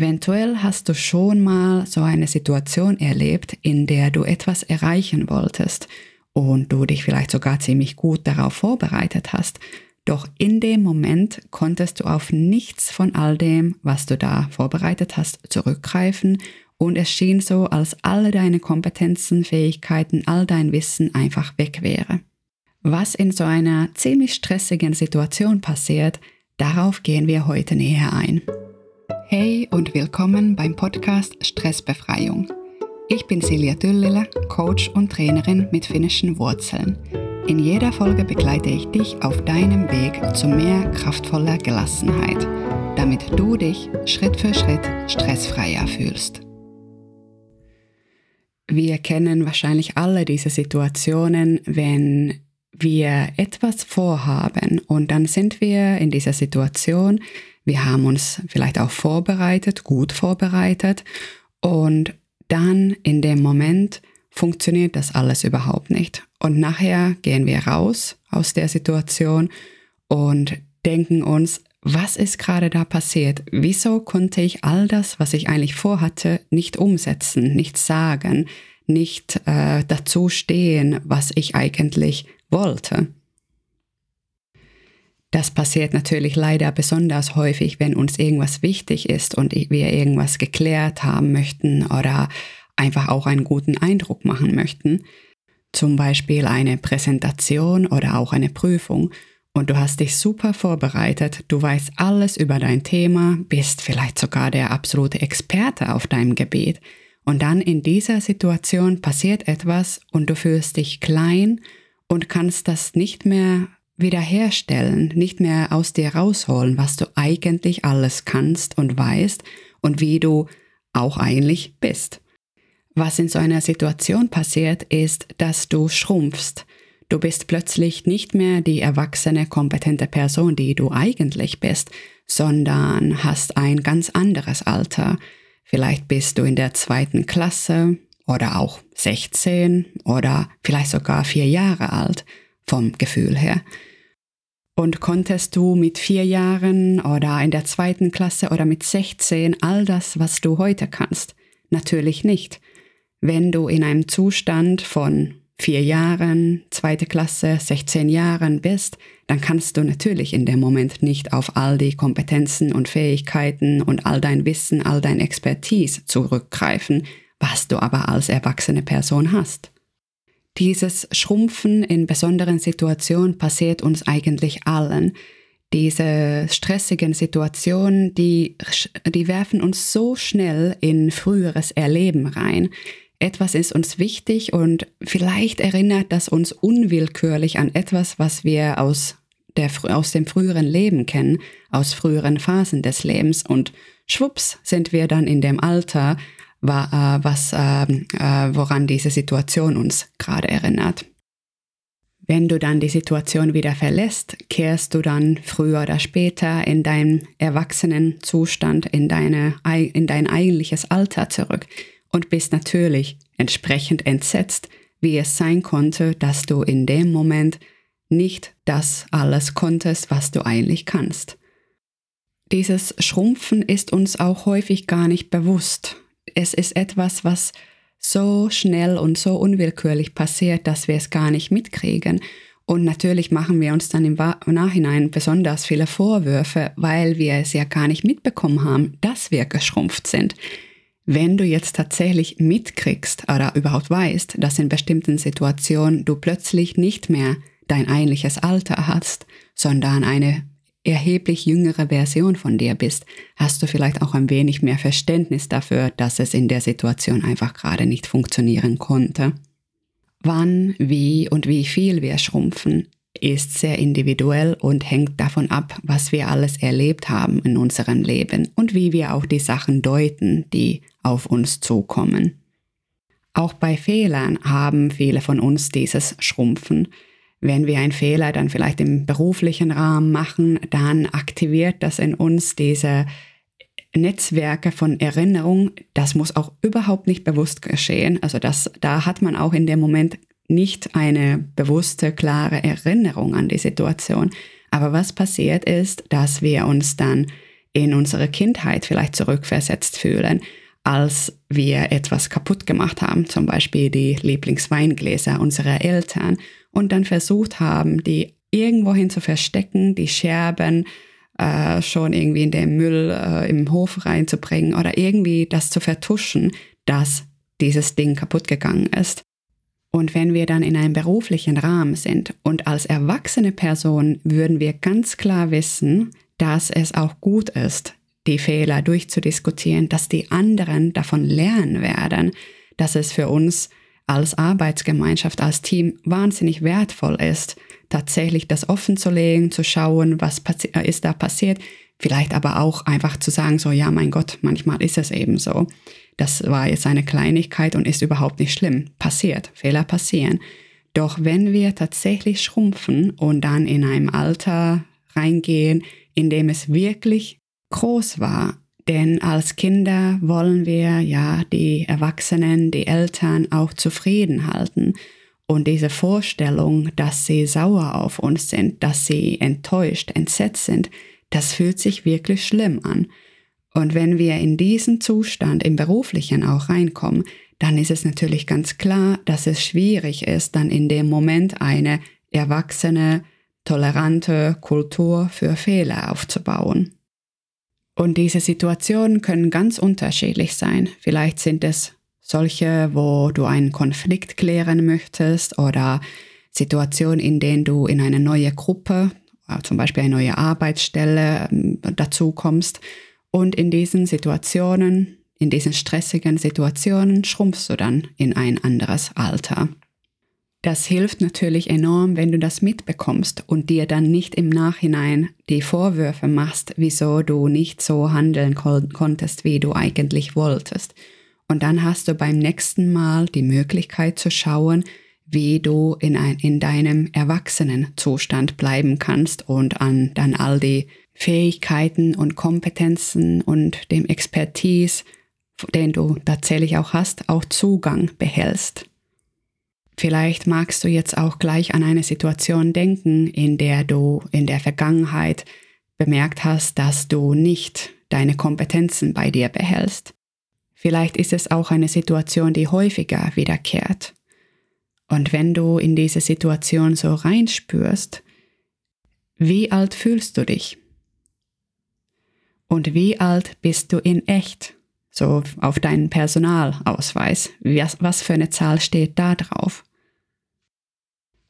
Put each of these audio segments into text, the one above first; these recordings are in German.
Eventuell hast du schon mal so eine Situation erlebt, in der du etwas erreichen wolltest und du dich vielleicht sogar ziemlich gut darauf vorbereitet hast. Doch in dem Moment konntest du auf nichts von all dem, was du da vorbereitet hast, zurückgreifen und es schien so, als alle deine Kompetenzen, Fähigkeiten, all dein Wissen einfach weg wäre. Was in so einer ziemlich stressigen Situation passiert, darauf gehen wir heute näher ein. Hey und willkommen beim Podcast Stressbefreiung. Ich bin Silja Düllele, Coach und Trainerin mit finnischen Wurzeln. In jeder Folge begleite ich dich auf deinem Weg zu mehr kraftvoller Gelassenheit, damit du dich Schritt für Schritt stressfreier fühlst. Wir kennen wahrscheinlich alle diese Situationen, wenn wir etwas vorhaben und dann sind wir in dieser Situation, wir haben uns vielleicht auch vorbereitet, gut vorbereitet und dann in dem Moment funktioniert das alles überhaupt nicht. Und nachher gehen wir raus aus der Situation und denken uns, was ist gerade da passiert? Wieso konnte ich all das, was ich eigentlich vorhatte, nicht umsetzen, nicht sagen, nicht äh, dazu stehen, was ich eigentlich wollte? Das passiert natürlich leider besonders häufig, wenn uns irgendwas wichtig ist und wir irgendwas geklärt haben möchten oder einfach auch einen guten Eindruck machen möchten. Zum Beispiel eine Präsentation oder auch eine Prüfung. Und du hast dich super vorbereitet, du weißt alles über dein Thema, bist vielleicht sogar der absolute Experte auf deinem Gebiet. Und dann in dieser Situation passiert etwas und du fühlst dich klein und kannst das nicht mehr wiederherstellen, nicht mehr aus dir rausholen, was du eigentlich alles kannst und weißt und wie du auch eigentlich bist. Was in so einer Situation passiert, ist, dass du schrumpfst. Du bist plötzlich nicht mehr die erwachsene, kompetente Person, die du eigentlich bist, sondern hast ein ganz anderes Alter. Vielleicht bist du in der zweiten Klasse oder auch 16 oder vielleicht sogar vier Jahre alt vom Gefühl her. Und konntest du mit vier Jahren oder in der zweiten Klasse oder mit 16 all das, was du heute kannst? Natürlich nicht. Wenn du in einem Zustand von vier Jahren, zweite Klasse, 16 Jahren bist, dann kannst du natürlich in dem Moment nicht auf all die Kompetenzen und Fähigkeiten und all dein Wissen, all dein Expertise zurückgreifen, was du aber als erwachsene Person hast. Dieses Schrumpfen in besonderen Situationen passiert uns eigentlich allen. Diese stressigen Situationen, die, die werfen uns so schnell in früheres Erleben rein. Etwas ist uns wichtig und vielleicht erinnert das uns unwillkürlich an etwas, was wir aus, der, aus dem früheren Leben kennen, aus früheren Phasen des Lebens. Und schwupps sind wir dann in dem Alter, was, äh, äh, woran diese Situation uns gerade erinnert. Wenn du dann die Situation wieder verlässt, kehrst du dann früher oder später in deinen erwachsenen Zustand, in, deine, in dein eigentliches Alter zurück und bist natürlich entsprechend entsetzt, wie es sein konnte, dass du in dem Moment nicht das alles konntest, was du eigentlich kannst. Dieses Schrumpfen ist uns auch häufig gar nicht bewusst es ist etwas, was so schnell und so unwillkürlich passiert, dass wir es gar nicht mitkriegen. Und natürlich machen wir uns dann im Nachhinein besonders viele Vorwürfe, weil wir es ja gar nicht mitbekommen haben, dass wir geschrumpft sind. Wenn du jetzt tatsächlich mitkriegst oder überhaupt weißt, dass in bestimmten Situationen du plötzlich nicht mehr dein eigentliches Alter hast, sondern eine erheblich jüngere Version von dir bist, hast du vielleicht auch ein wenig mehr Verständnis dafür, dass es in der Situation einfach gerade nicht funktionieren konnte. Wann, wie und wie viel wir schrumpfen, ist sehr individuell und hängt davon ab, was wir alles erlebt haben in unserem Leben und wie wir auch die Sachen deuten, die auf uns zukommen. Auch bei Fehlern haben viele von uns dieses Schrumpfen, wenn wir einen Fehler dann vielleicht im beruflichen Rahmen machen, dann aktiviert das in uns diese Netzwerke von Erinnerung. Das muss auch überhaupt nicht bewusst geschehen. Also das, da hat man auch in dem Moment nicht eine bewusste, klare Erinnerung an die Situation. Aber was passiert ist, dass wir uns dann in unsere Kindheit vielleicht zurückversetzt fühlen, als wir etwas kaputt gemacht haben, zum Beispiel die Lieblingsweingläser unserer Eltern, und dann versucht haben, die irgendwohin zu verstecken, die Scherben äh, schon irgendwie in den Müll äh, im Hof reinzubringen oder irgendwie das zu vertuschen, dass dieses Ding kaputt gegangen ist. Und wenn wir dann in einem beruflichen Rahmen sind und als erwachsene Person würden wir ganz klar wissen, dass es auch gut ist, die Fehler durchzudiskutieren, dass die anderen davon lernen werden, dass es für uns als Arbeitsgemeinschaft, als Team wahnsinnig wertvoll ist, tatsächlich das offen zu legen, zu schauen, was äh, ist da passiert, vielleicht aber auch einfach zu sagen, so ja, mein Gott, manchmal ist es eben so. Das war jetzt eine Kleinigkeit und ist überhaupt nicht schlimm. Passiert, Fehler passieren. Doch wenn wir tatsächlich schrumpfen und dann in einem Alter reingehen, in dem es wirklich groß war, denn als Kinder wollen wir ja die Erwachsenen, die Eltern auch zufrieden halten. Und diese Vorstellung, dass sie sauer auf uns sind, dass sie enttäuscht, entsetzt sind, das fühlt sich wirklich schlimm an. Und wenn wir in diesen Zustand im beruflichen auch reinkommen, dann ist es natürlich ganz klar, dass es schwierig ist, dann in dem Moment eine erwachsene, tolerante Kultur für Fehler aufzubauen. Und diese Situationen können ganz unterschiedlich sein. Vielleicht sind es solche, wo du einen Konflikt klären möchtest oder Situationen, in denen du in eine neue Gruppe, äh, zum Beispiel eine neue Arbeitsstelle, ähm, dazu kommst und in diesen Situationen, in diesen stressigen Situationen schrumpfst du dann in ein anderes Alter. Das hilft natürlich enorm, wenn du das mitbekommst und dir dann nicht im Nachhinein die Vorwürfe machst, wieso du nicht so handeln kon konntest, wie du eigentlich wolltest. Und dann hast du beim nächsten Mal die Möglichkeit zu schauen, wie du in, ein, in deinem Erwachsenenzustand bleiben kannst und an dann all die Fähigkeiten und Kompetenzen und dem Expertise, den du tatsächlich auch hast, auch Zugang behältst. Vielleicht magst du jetzt auch gleich an eine Situation denken, in der du in der Vergangenheit bemerkt hast, dass du nicht deine Kompetenzen bei dir behältst. Vielleicht ist es auch eine Situation, die häufiger wiederkehrt. Und wenn du in diese Situation so reinspürst, wie alt fühlst du dich? Und wie alt bist du in echt? So auf deinen Personalausweis. Was, was für eine Zahl steht da drauf?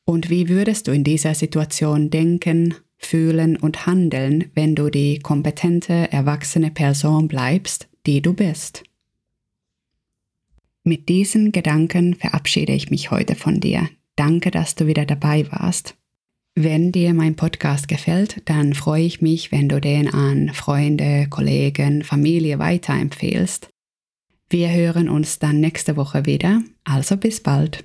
Und wie würdest du in dieser Situation denken, fühlen und handeln, wenn du die kompetente, erwachsene Person bleibst, die du bist? Mit diesen Gedanken verabschiede ich mich heute von dir. Danke, dass du wieder dabei warst. Wenn dir mein Podcast gefällt, dann freue ich mich, wenn du den an Freunde, Kollegen, Familie weiterempfehlst. Wir hören uns dann nächste Woche wieder, also bis bald.